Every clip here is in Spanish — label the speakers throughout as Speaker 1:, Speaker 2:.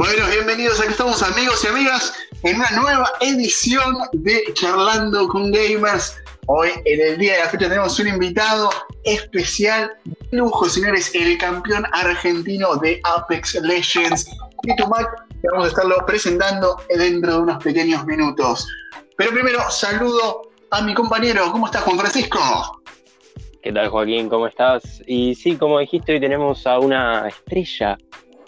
Speaker 1: Bueno, bienvenidos, aquí estamos amigos y amigas en una nueva edición de Charlando con Gamers. Hoy, en el día de la fecha, tenemos un invitado especial, lujo, señores, el campeón argentino de Apex Legends, Tito Mac, que vamos a estarlo presentando dentro de unos pequeños minutos. Pero primero, saludo a mi compañero. ¿Cómo estás, Juan Francisco?
Speaker 2: ¿Qué tal, Joaquín? ¿Cómo estás? Y sí, como dijiste, hoy tenemos a una estrella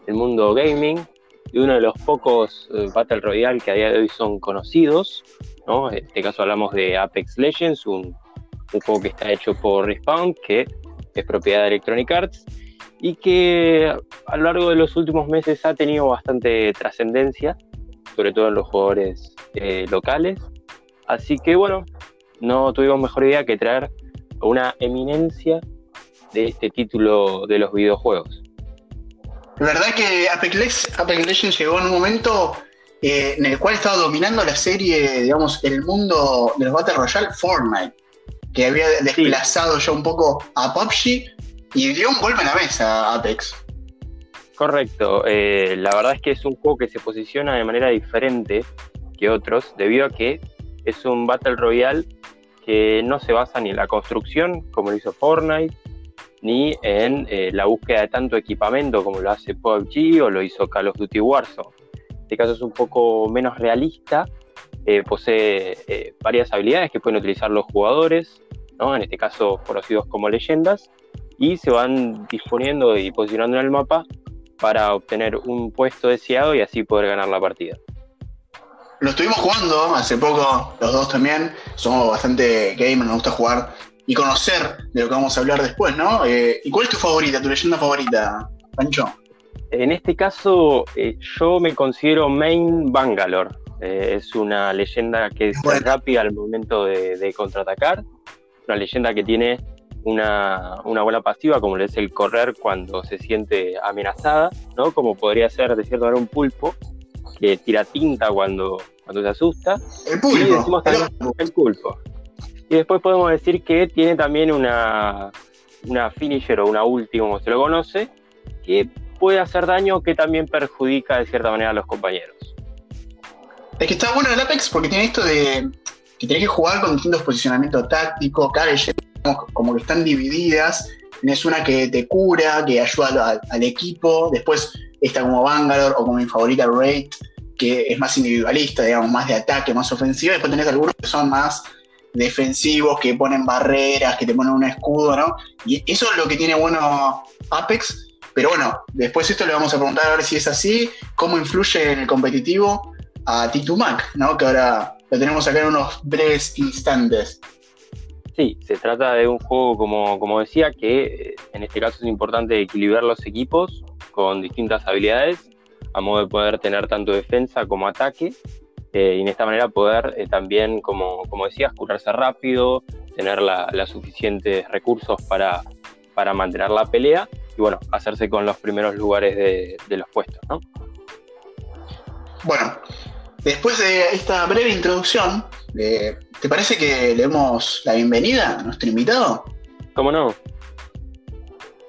Speaker 2: del mundo gaming y uno de los pocos eh, Battle Royale que a día de hoy son conocidos. ¿no? En este caso hablamos de Apex Legends, un, un juego que está hecho por Respawn, que es propiedad de Electronic Arts y que a lo largo de los últimos meses ha tenido bastante trascendencia, sobre todo en los jugadores eh, locales. Así que bueno, no tuvimos mejor idea que traer una eminencia de este título de los videojuegos.
Speaker 1: La verdad que Apex, Legends llegó en un momento eh, en el cual estaba dominando la serie, digamos, el mundo de los Battle Royale, Fortnite, que había desplazado ya un poco a PUBG y dio un golpe en la mesa a Apex.
Speaker 2: Correcto, eh, la verdad es que es un juego que se posiciona de manera diferente que otros, debido a que es un Battle Royale que no se basa ni en la construcción, como lo hizo Fortnite, ni en eh, la búsqueda de tanto equipamiento como lo hace PUBG o lo hizo Call of Duty Warzone. Este caso es un poco menos realista, eh, posee eh, varias habilidades que pueden utilizar los jugadores, ¿no? en este caso conocidos como leyendas, y se van disponiendo y posicionando en el mapa para obtener un puesto deseado y así poder ganar la partida.
Speaker 1: Lo estuvimos jugando hace poco, los dos también, somos bastante gamers, nos gusta jugar y conocer de lo que vamos a hablar después, ¿no? Eh, ¿Y cuál es tu favorita, tu leyenda favorita, Pancho?
Speaker 2: En este caso, eh, yo me considero Main Bangalore. Eh, es una leyenda que es rápida al momento de, contraatacar. Una leyenda que tiene una, una buena pasiva, como le es el correr cuando se siente amenazada, ¿no? Como podría ser, de cierto manera, un pulpo que tira tinta cuando, cuando se asusta.
Speaker 1: El pulpo.
Speaker 2: el pulpo. Y después podemos decir que tiene también una, una finisher o una última, como se lo conoce, que puede hacer daño que también perjudica de cierta manera a los compañeros.
Speaker 1: Es que está bueno el Apex porque tiene esto de que tenés que jugar con distintos posicionamientos tácticos, cada como que están divididas. Tienes una que te cura, que ayuda al, equipo. Después está como Bangalore o como mi favorita Raid, que es más individualista, digamos, más de ataque, más ofensiva. Después tenés algunos que son más defensivos que ponen barreras, que te ponen un escudo, ¿no? Y eso es lo que tiene bueno Apex. Pero bueno, después esto le vamos a preguntar a ver si es así, cómo influye en el competitivo a Titumac, ¿no? Que ahora lo tenemos acá en unos breves instantes.
Speaker 2: Sí, se trata de un juego, como, como decía, que eh, en este caso es importante equilibrar los equipos con distintas habilidades, a modo de poder tener tanto defensa como ataque, eh, y de esta manera poder eh, también, como, como, decías, curarse rápido, tener los suficientes recursos para, para mantener la pelea y bueno, hacerse con los primeros lugares de, los puestos, ¿no?
Speaker 1: Bueno, después de esta breve introducción, eh, ¿te parece que le demos la bienvenida a nuestro invitado?
Speaker 2: ¿Cómo no?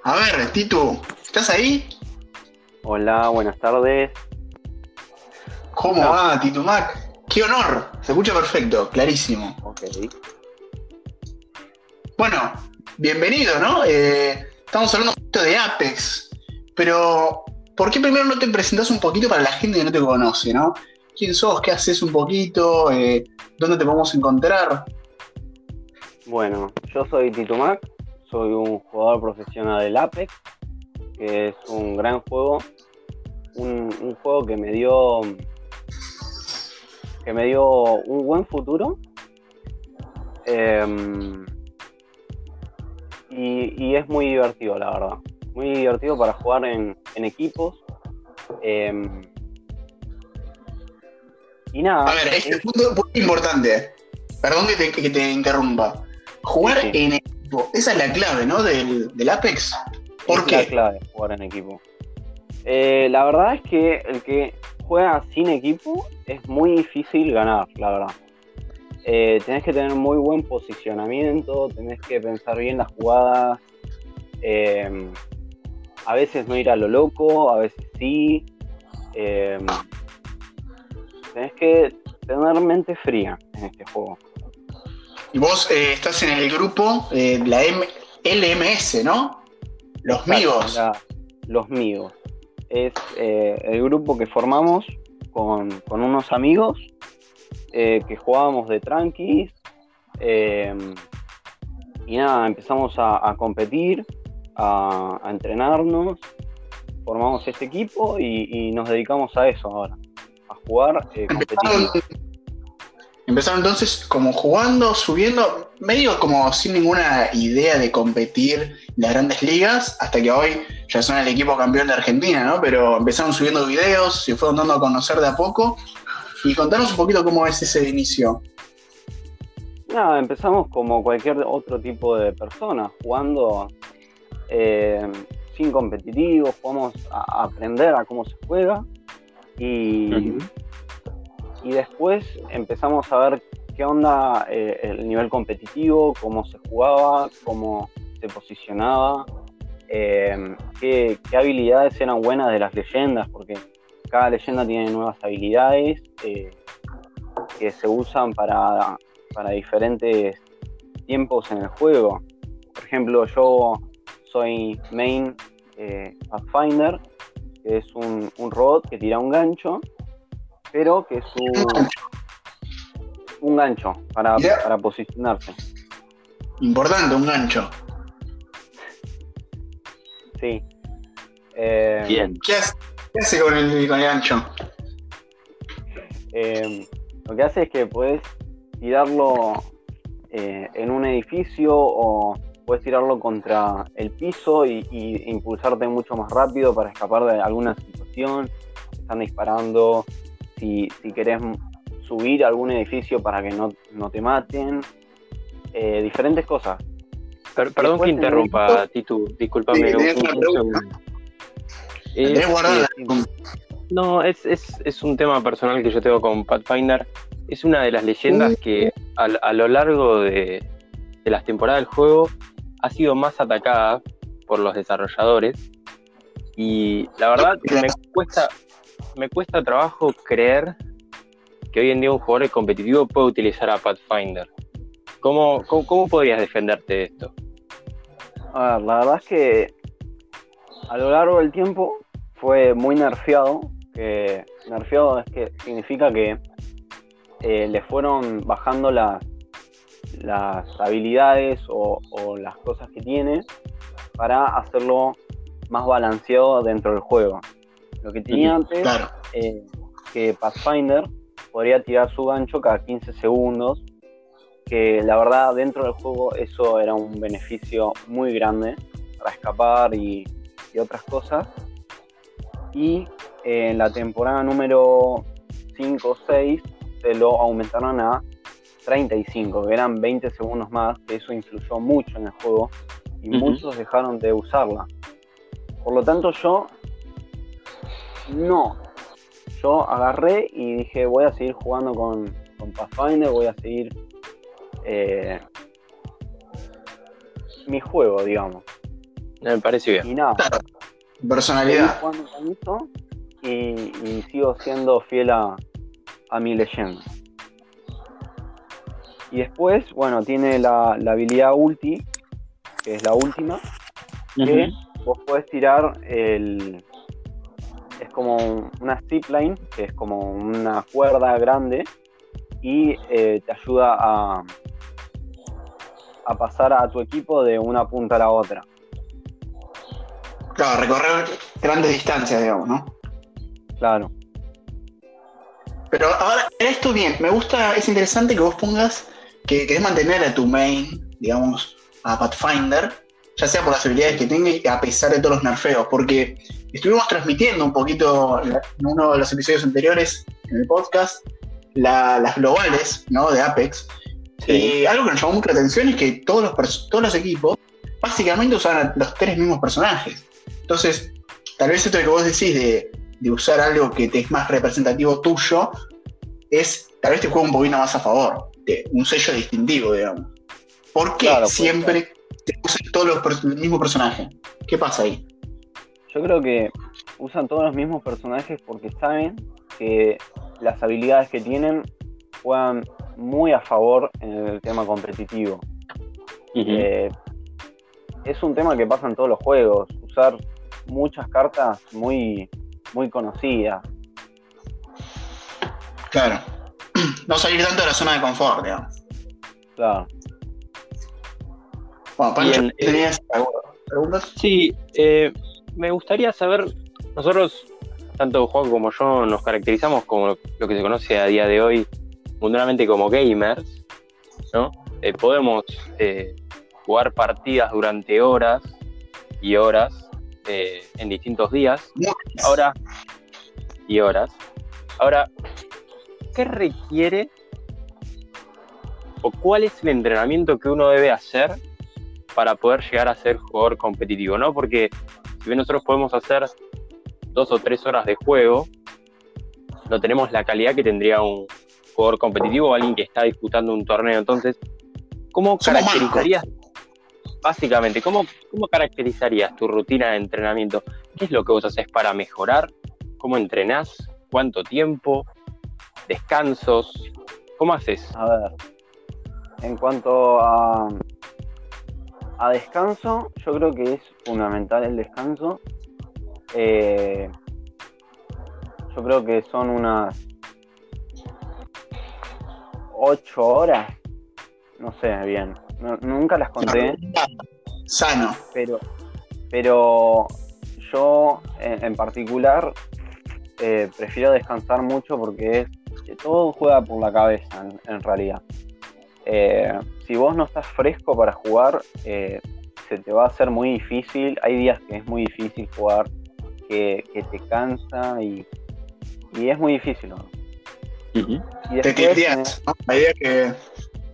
Speaker 1: A ver, Titu, ¿estás ahí?
Speaker 3: Hola, buenas tardes.
Speaker 1: ¿Cómo va, Tito Mac? ¡Qué honor! Se escucha perfecto, clarísimo.
Speaker 3: Ok.
Speaker 1: Bueno, bienvenido, ¿no? Eh, estamos hablando un poquito de Apex, pero ¿por qué primero no te presentas un poquito para la gente que no te conoce, ¿no? ¿Quién sos? ¿Qué haces un poquito? Eh, ¿Dónde te podemos encontrar?
Speaker 3: Bueno, yo soy Tito Mac, soy un jugador profesional del Apex, que es un gran juego, un juego que me dio que me dio un buen futuro. Em, y, es muy divertido, la verdad. Muy divertido para jugar en, equipos. Em, y nada.
Speaker 1: A ver, este punto es muy importante. Perdón que te, interrumpa. Jugar en equipo, esa es la clave, ¿no? Del, del Apex. ¿Por
Speaker 3: es
Speaker 1: qué?
Speaker 3: la clave, jugar en equipo. Eh, la verdad es que el que juega sin equipo es muy difícil ganar, la verdad. Eh, tenés que tener muy buen posicionamiento, tenés que pensar bien las jugadas, em, a veces no ir a lo loco, a veces sí. eh, tenés que tener mente fría en este juego.
Speaker 1: Y vos eh, estás en el grupo, eh, la M LMS, ¿no? Los Migos.
Speaker 3: La- los Migos. Es eh, el grupo que formamos con, con unos amigos eh, que jugábamos de tranquis. eh, y nada, empezamos a, a competir, a, a entrenarnos, formamos este equipo y, y nos dedicamos a eso ahora, a jugar
Speaker 1: Empezaron,
Speaker 3: competitivo.
Speaker 1: empezaron entonces como jugando, subiendo, medio como sin ninguna idea de competir en las grandes ligas, hasta que hoy ya son el equipo campeón de Argentina, ¿no? Pero empezaron subiendo videos, se fueron dando a conocer de a poco. Y contanos un poquito cómo es ese inicio.
Speaker 3: Nada, empezamos como cualquier otro tipo de persona, jugando eh, sin competitivo, jugamos a, aprender a cómo se juega y, y después empezamos a ver qué onda eh, el nivel competitivo, cómo se jugaba, cómo se posicionaba, eh, qué, qué habilidades eran buenas de las leyendas, porque cada leyenda tiene nuevas habilidades eh, que se usan para, para diferentes tiempos en el juego. Por ejemplo, yo soy main eh, Pathfinder, que es un, un robot que tira un gancho, pero que su, un gancho para, para posicionarse.
Speaker 1: Importante, un gancho.
Speaker 3: Sí. Eh,
Speaker 2: Bien.
Speaker 1: ¿Qué hace, qué hace con, el, con el gancho?
Speaker 3: eh, lo que hace es que puedes tirarlo eh, en un edificio o puedes tirarlo contra el piso y, y impulsarte mucho más rápido para escapar de alguna situación. Te Están disparando. Si, si querés subir a algún edificio para que no, no te maten. Eh, diferentes cosas.
Speaker 2: Per- perdón que interrumpa, Titu, discúlpame
Speaker 1: Sí,
Speaker 2: un, Es, no, es, es, es un tema personal que yo tengo con Pathfinder. Es una de las leyendas que a, a lo largo de, de las temporadas del juego ha sido más atacada por los desarrolladores. Y la verdad me cuesta, me cuesta trabajo creer que hoy en día un jugador competitivo puede utilizar a Pathfinder. ¿Cómo, cómo, cómo podrías defenderte de esto?
Speaker 3: A ver, la verdad es que a lo largo del tiempo fue muy nerfeado. Que nerfeado es que significa que eh, le fueron bajando las, las habilidades o, o las cosas que tiene para hacerlo más balanceado dentro del juego. Lo que tenía antes
Speaker 1: Claro.
Speaker 3: eh, que Pathfinder podría tirar su gancho cada 15 segundos, que la verdad dentro del juego eso era un beneficio muy grande para escapar y, y otras cosas. Y eh, en la temporada número 5 o 6 se lo aumentaron a 35, que eran 20 segundos más, que eso influyó mucho en el juego y muchos dejaron de usarla. Por lo tanto yo no, yo agarré y dije voy a seguir jugando con, con Pathfinder, voy a seguir eh, mi juego, digamos.
Speaker 2: Me parece bien.
Speaker 3: Y nada,
Speaker 1: Personalidad.
Speaker 3: jugando con esto y, y sigo siendo fiel a, a mi leyenda. Y después, bueno, tiene la, la habilidad ulti, que es la última, que vos podés tirar el. Es como un- una zipline, que es como una cuerda grande, y eh, te ayuda a, a pasar a tu equipo de una punta a la otra.
Speaker 1: Claro, recorrer grandes distancias, digamos, ¿no?
Speaker 3: Claro.
Speaker 1: Pero ahora, esto bien, me gusta, es interesante que vos pongas que querés mantener a tu main, digamos, a Pathfinder, ya sea por las habilidades que tenga y a pesar de todos los nerfeos, porque estuvimos transmitiendo un poquito en uno de los episodios anteriores en el podcast la- las globales, ¿no? De Apex. Y algo que nos llamó mucho la atención es que todos los, todos los equipos básicamente usaban los tres mismos personajes. Entonces, tal vez esto que vos decís de, de usar algo que te es más representativo tuyo, es tal vez te juega un poquito más a favor, de un sello distintivo, digamos. ¿Por qué
Speaker 3: Claro, puede
Speaker 1: siempre te usan todos los el mismo personaje? ¿Qué pasa ahí?
Speaker 3: Yo creo que usan todos los mismos personajes porque saben que las habilidades que tienen juegan muy a favor en el tema competitivo. Eh, es un tema que pasa en todos los juegos, usar muchas cartas muy, muy conocidas.
Speaker 1: Claro. No salir tanto de la zona de confort, digamos.
Speaker 3: Claro.
Speaker 1: Bueno, Pancho, ¿tenías
Speaker 2: preguntas? Sí, eh, me gustaría saber, nosotros, tanto Juan como yo, nos caracterizamos como lo que se conoce a día de hoy mundialmente como gamers, ¿no? Eh, podemos eh, jugar partidas durante horas y horas en distintos días. Ahora, y horas. Ahora, ¿qué requiere o cuál es el entrenamiento que uno debe hacer para poder llegar a ser jugador competitivo, ¿no? Porque si bien nosotros podemos hacer dos o tres horas de juego, no tenemos la calidad que tendría un jugador competitivo o alguien que está disputando un torneo. Entonces, ¿cómo caracterizarías, básicamente, cómo, cómo caracterizarías tu rutina de entrenamiento? ¿Qué es lo que vos haces para mejorar? ¿Cómo entrenás? ¿Cuánto tiempo? ¿Descansos? ¿Cómo haces?
Speaker 3: A ver, en cuanto a, a descanso, yo creo que es fundamental el descanso. Eh, yo creo que son unas 8 horas. No sé bien. nunca las conté.
Speaker 1: Sano.
Speaker 3: Pero, pero yo en, particular eh, prefiero descansar mucho porque es que todo juega por la cabeza en realidad. Eh, si vos no estás fresco para jugar, eh, se te va a hacer muy difícil. Hay días que es muy difícil jugar, que, te cansa y, es muy difícil. ¿no?
Speaker 1: Te tilteas, ¿no? La idea que...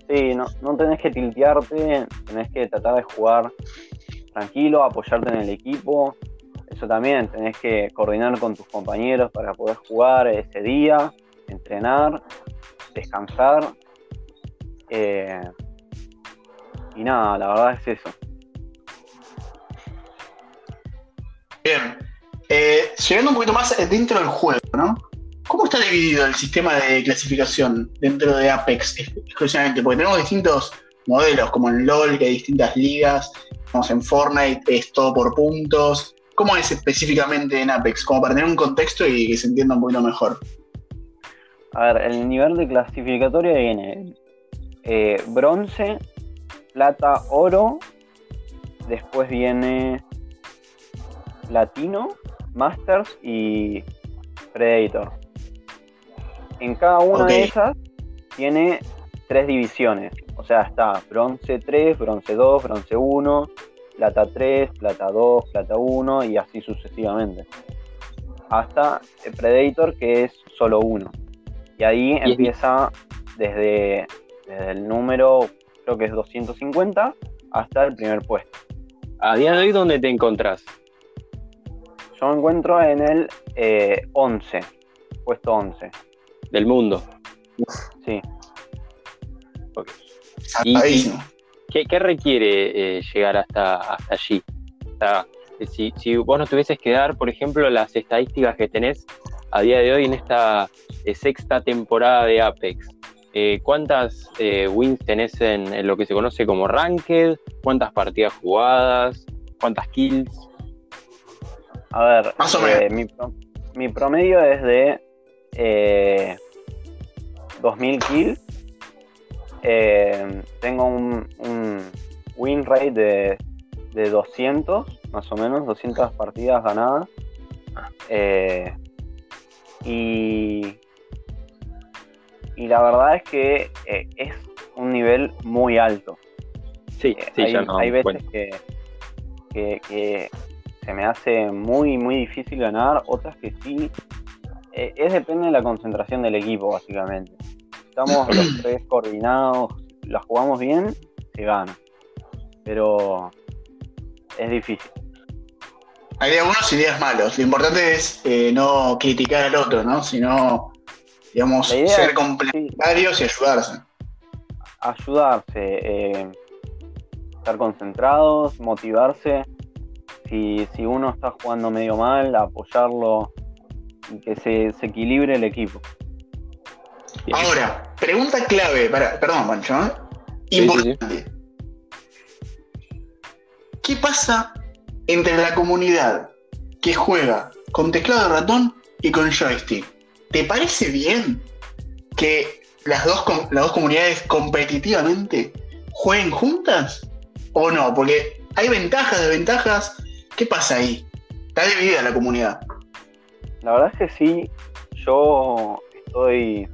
Speaker 3: Sí, no, no tenés que tiltearte, tenés que tratar de jugar tranquilo, apoyarte en el equipo. Eso también, tenés que coordinar con tus compañeros para poder jugar ese día, entrenar, descansar eh, y nada, la verdad es eso.
Speaker 1: Bien. Eh, llegando un poquito más dentro del juego, ¿no? ¿Cómo está dividido el sistema de clasificación dentro de Apex exclusivamente? Porque tenemos distintos modelos, como en LOL, que hay distintas ligas, vamos en Fortnite, es todo por puntos. ¿Cómo es específicamente en Apex? Como para tener un contexto y que se entienda un poquito mejor.
Speaker 3: A ver, el nivel de clasificatoria viene eh, bronce, plata, oro. Después viene platino, masters y predator. En cada una de esas tiene tres divisiones. O sea, está bronce 3, bronce 2, bronce 1, plata 3, plata 2, plata 1 y así sucesivamente. Hasta el Predator que es solo uno. Y ahí empieza desde desde el número, creo que es 250, hasta el primer puesto.
Speaker 2: A día de hoy, ¿dónde te encontrás?
Speaker 3: Yo me encuentro en el 11, eh, puesto 11.
Speaker 2: Del mundo.
Speaker 3: Sí.
Speaker 2: qué, requiere eh, llegar hasta, hasta allí? si, si, vos no tuvieses que dar, por ejemplo, las estadísticas que tenés a día de hoy en esta eh, sexta temporada de Apex, eh, ¿Cuántas eh, wins tenés en, lo que se conoce como ranked? ¿Cuántas partidas jugadas? ¿Cuántas kills?
Speaker 3: A ver, eh, mi, promedio es de 2000 kills. tengo un, win rate de, de 200, más o menos, 200 partidas ganadas. y y la verdad es que eh, es un nivel muy alto.
Speaker 2: Sí,
Speaker 3: eh, sí, hay, hay veces que, que, se me hace muy, muy difícil ganar, otras que sí. Eh, es depende de la concentración del equipo, básicamente. Estamos los tres coordinados, las jugamos bien, se gana. Pero es difícil.
Speaker 1: Hay días buenos y días malos. Lo importante es no criticar al otro, ¿no? Sino Digamos, ser complementarios y ayudarse.
Speaker 3: Ayudarse, eh, estar concentrados, motivarse. Si, si uno está jugando medio mal, apoyarlo y que se, se equilibre el equipo.
Speaker 1: Ahora, pregunta clave, para, perdón, Pancho, ¿eh? importante. ¿Qué pasa entre la comunidad que juega con teclado de ratón y con joystick? ¿Te parece bien que las dos, las dos comunidades competitivamente jueguen juntas? ¿O no? Porque hay ventajas, desventajas. ¿Qué pasa ahí? Está dividida la comunidad.
Speaker 3: La verdad es que sí, yo estoy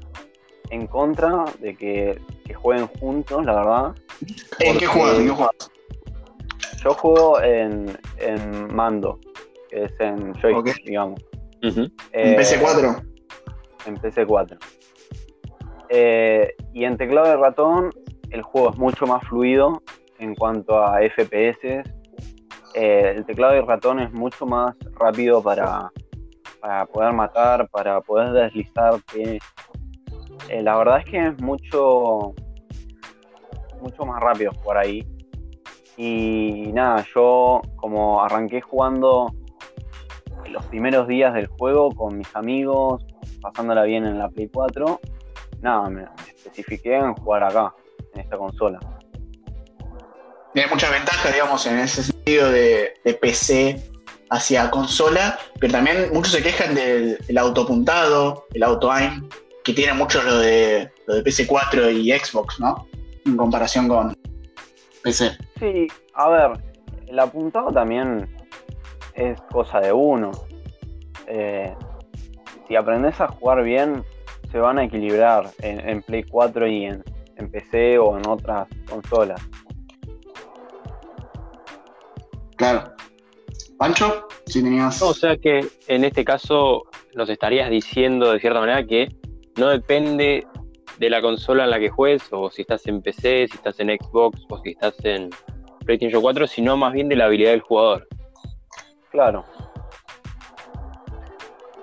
Speaker 3: en contra de que, jueguen juntos, la verdad.
Speaker 1: ¿En qué juegas?
Speaker 3: Yo juego en, mando, que es en joystick, digamos.
Speaker 1: en PC4.
Speaker 3: En PC4. Eh, y en teclado de ratón, el juego es mucho más fluido en cuanto a FPS. Eh, el teclado de ratón es mucho más rápido para, para poder matar, para poder deslizarte. Eh, la verdad es que es mucho, mucho más rápido por ahí. Y nada, yo como arranqué jugando los primeros días del juego con mis amigos, pasándola bien en la Play 4, nada, me especifiqué en jugar acá, en esta consola.
Speaker 1: Tiene muchas ventajas, digamos, en ese sentido de, PC hacia consola, pero también muchos se quejan del autopuntado, el auto-aim, que tiene mucho lo de, lo de PC4 y Xbox, ¿no? En comparación con PC.
Speaker 3: Sí, a ver, el apuntado también es cosa de uno. Eh, si aprendes a jugar bien, se van a equilibrar en, Play 4 y en, PC o en otras consolas.
Speaker 1: Claro. Pancho, si tenías.
Speaker 2: o sea que en este caso nos estarías diciendo de cierta manera que no depende de la consola en la que juegues, o si estás en PC, si estás en Xbox, o si estás en PlayStation 4, sino más bien de la habilidad del jugador.
Speaker 3: Claro.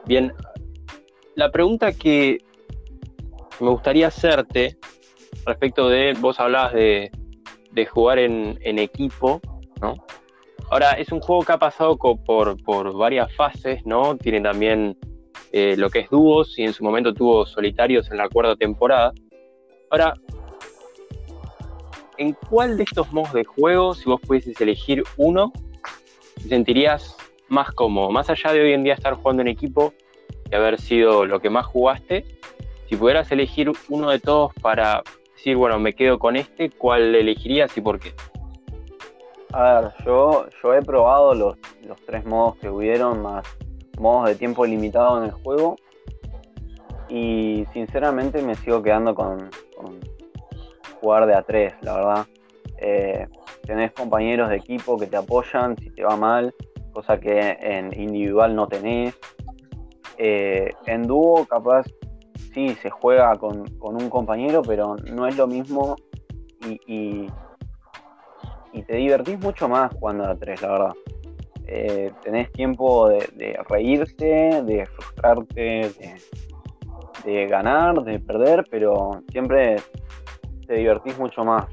Speaker 2: Bien, la pregunta que me gustaría hacerte respecto de, vos hablabas de, jugar en, equipo, ¿no? Ahora, es un juego que ha pasado por, varias fases, ¿no? Tiene también eh, lo que es dúos y en su momento tuvo solitarios en la cuarta temporada. Ahora, ¿en cuál de estos modos de juego, si vos pudieses elegir uno, te sentirías más cómodo? Más allá de hoy en día estar jugando en equipo y haber sido lo que más jugaste, si pudieras elegir uno de todos para decir, bueno, me quedo con este, ¿cuál elegirías y por qué?
Speaker 3: A ver, yo, yo he probado los, los tres modos que hubieron, más modos de tiempo limitado en el juego. Y sinceramente me sigo quedando con, jugar de a 3, la verdad. Eh, tenés compañeros de equipo que te apoyan si te va mal, cosa que en individual no tenés. Eh, en dúo, capaz, sí, se juega con, un compañero, pero no es lo mismo y, y, y te divertís mucho más jugando a 3, la verdad. Eh, tenés tiempo de, reírte, de frustrarte, de, ganar, de perder, pero siempre te divertís mucho más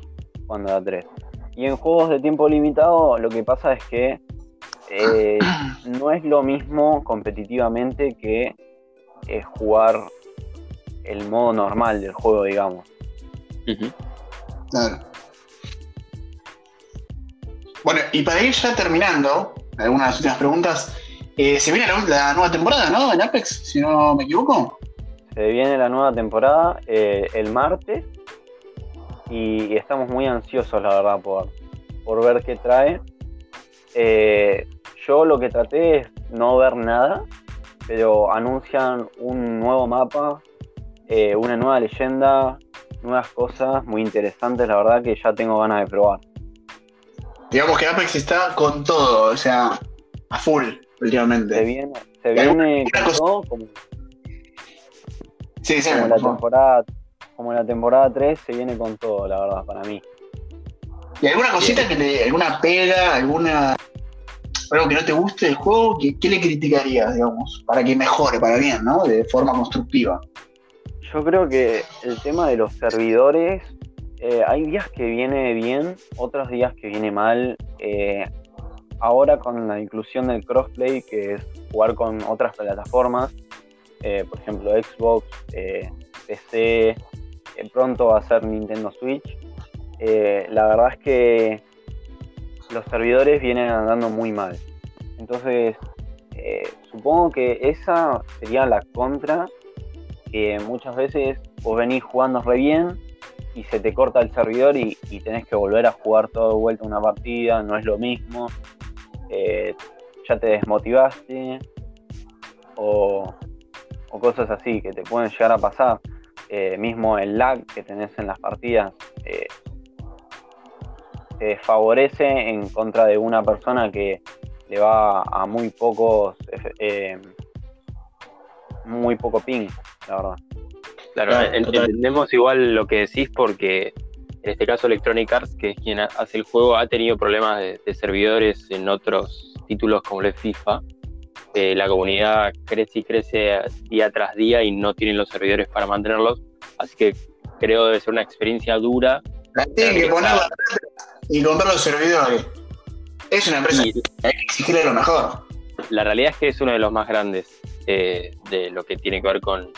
Speaker 3: cuando da 3. Y en juegos de tiempo limitado lo que pasa es que eh, no es lo mismo competitivamente que eh, jugar el modo normal del juego, digamos.
Speaker 1: Claro. Bueno, y para ir ya terminando, algunas últimas preguntas. Eh, se viene la, nueva temporada, ¿no? En Apex, si no me equivoco.
Speaker 3: Se viene la nueva temporada eh, el martes y, estamos muy ansiosos, la verdad, por, por ver qué trae. Eh, yo lo que traté es no ver nada, pero anuncian un nuevo mapa, una nueva leyenda, nuevas cosas muy interesantes, la verdad que ya tengo ganas de probar.
Speaker 1: Digamos que Apex está con todo, o sea, a full últimamente.
Speaker 3: Se viene, se viene con todo como, sí, sí, como la temporada como la temporada 3 se viene con todo, la verdad, para mí.
Speaker 1: ¿Y alguna cosita que te, alguna pega, alguna algo que no te guste del juego, ¿qué, qué le criticarías, digamos, para que mejore, para bien, ¿no? De forma constructiva.
Speaker 3: Yo creo que el tema de los servidores eh, hay días que viene bien, otros días que viene mal. Eh, ahora con la inclusión del crossplay, que es jugar con otras plataformas, eh, por ejemplo Xbox, PC, pronto va a ser Nintendo Switch, la verdad es que los servidores vienen andando muy mal. Entonces, supongo que esa sería la contra, que muchas veces vos venís jugando re bien y se te corta el servidor y, tenés que volver a jugar todo de vuelta una partida, no es lo mismo, eh, ya te desmotivaste o, cosas así que te pueden llegar a pasar. Eh, mismo el lag que tenés en las partidas eh, te favorece en contra de una persona que le va a muy pocos muy poco ping, la verdad.
Speaker 2: Claro, entendemos igual lo que decís porque en este caso Electronic Arts, que es quien hace el juego, ha tenido problemas de, servidores en otros títulos como el FIFA. Eh, la comunidad crece y crece día tras día y no tienen los servidores para mantenerlos. Así que creo debe ser una experiencia dura.
Speaker 1: tienen que poner y comprar los servidores. Es una empresa que hay que exigirle lo mejor.
Speaker 2: La realidad es que es uno de los más grandes eh, de lo que tiene que ver con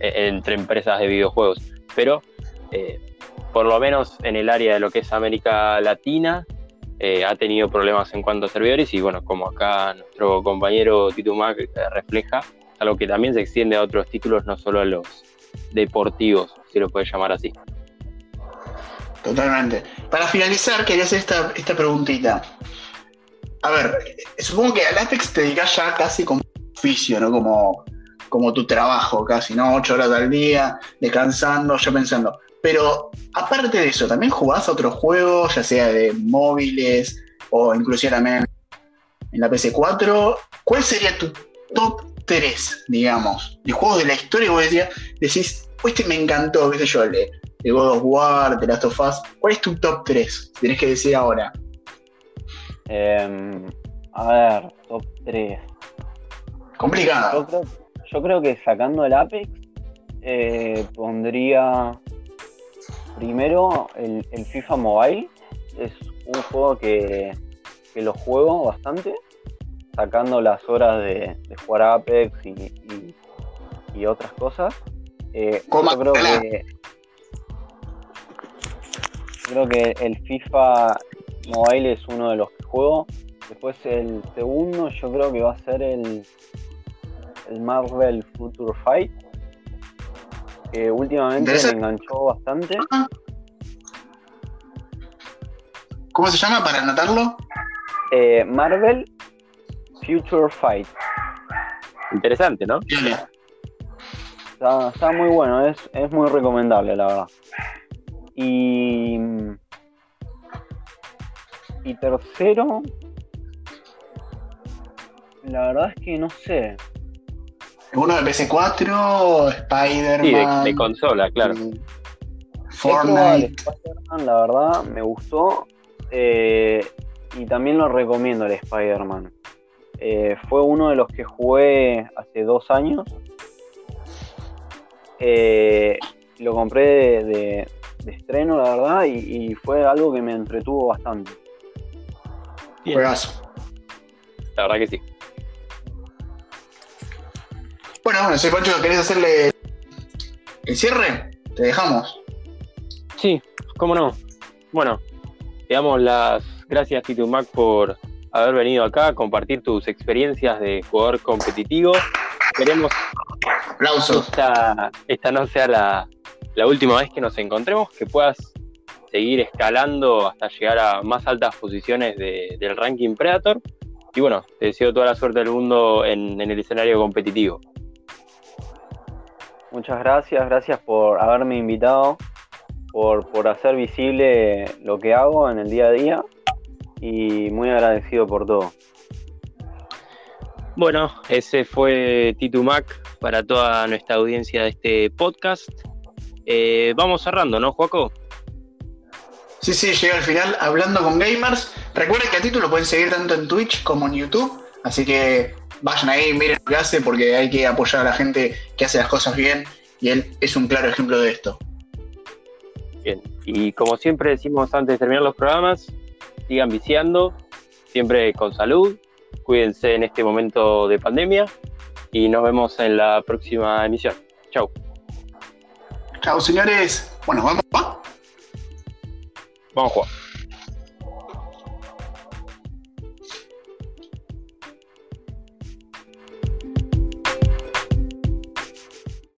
Speaker 2: entre empresas de videojuegos. Pero eh, por lo menos en el área de lo que es América Latina, eh, ha tenido problemas en cuanto a servidores y bueno, como acá nuestro compañero Tito Mac eh, refleja, algo que también se extiende a otros títulos, no solo a los deportivos, si lo puedes llamar así.
Speaker 1: Totalmente. Para finalizar, quería hacer esta, esta preguntita. A ver, supongo que al Apex te dedicas ya casi como oficio, ¿no? Como como tu trabajo casi, ¿no? Ocho horas al día, descansando, ya pensando. Pero aparte de eso, ¿también jugás a otros juegos, ya sea de móviles o inclusive también en la PC4? ¿Cuál sería tu top 3, digamos, de juegos de la historia? Vos decías, decís, este me encantó, qué sé yo, el de, God of War, The Last of Us. ¿Cuál es tu top 3? Tienes que decir ahora.
Speaker 3: Em, a ver, top 3.
Speaker 1: Complicado.
Speaker 3: Yo creo que sacando el Apex, eh, pondría primero el, FIFA Mobile. Es un juego que, lo juego bastante, sacando las horas de, jugar Apex y, otras cosas. Eh, yo creo que creo que el FIFA Mobile es uno de los que juego. Después el segundo yo creo que va a ser el el Marvel Future Fight, que últimamente me enganchó bastante.
Speaker 1: ¿Cómo se llama para anotarlo?
Speaker 3: Eh, Marvel Future Fight.
Speaker 2: Interesante, ¿no?
Speaker 3: Está, muy bueno, es, es muy recomendable, la verdad. Y. Y tercero. La verdad es que no sé.
Speaker 1: Uno de PS4, Spider-Man.
Speaker 2: Sí, de, consola, claro.
Speaker 3: Fortnite. la verdad, me gustó. Eh, y también lo recomiendo el Spider-Man. Eh, fue uno de los que jugué hace dos años. Eh, lo compré de, estreno, la verdad, y, fue algo que me entretuvo bastante.
Speaker 1: Juegazo.
Speaker 2: La verdad que sí.
Speaker 1: Bueno, no sé, Pancho, ¿querés hacerle el cierre? Te dejamos.
Speaker 2: Sí, cómo no. Bueno, te damos las gracias, Tito Mac, por haber venido acá a compartir tus experiencias de jugador competitivo. Queremos
Speaker 1: Aplausos.
Speaker 2: Esta, esta no sea la, última vez que nos encontremos, que puedas seguir escalando hasta llegar a más altas posiciones del ranking Predator. Y bueno, te deseo toda la suerte del mundo en el escenario competitivo.
Speaker 3: Muchas gracias, gracias por haberme invitado, por, hacer visible lo que hago en el día a día y muy agradecido por todo.
Speaker 2: Bueno, ese fue Titu Mac para toda nuestra audiencia de este podcast. Eh, vamos cerrando, ¿no, Joaco?
Speaker 1: Sí, sí, llega al final hablando con gamers. Recuerden que a Titu lo pueden seguir tanto en Twitch como en YouTube, así que vayan ahí, miren lo que hace, porque hay que apoyar a la gente que hace las cosas bien, y él es un claro ejemplo de esto.
Speaker 2: Bien, y como siempre decimos antes de terminar los programas, sigan viciando, siempre con salud, cuídense en este momento de pandemia y nos vemos en la próxima emisión. Chau.
Speaker 1: Chau, señores. Bueno, vamos.
Speaker 2: Vamos, Juan.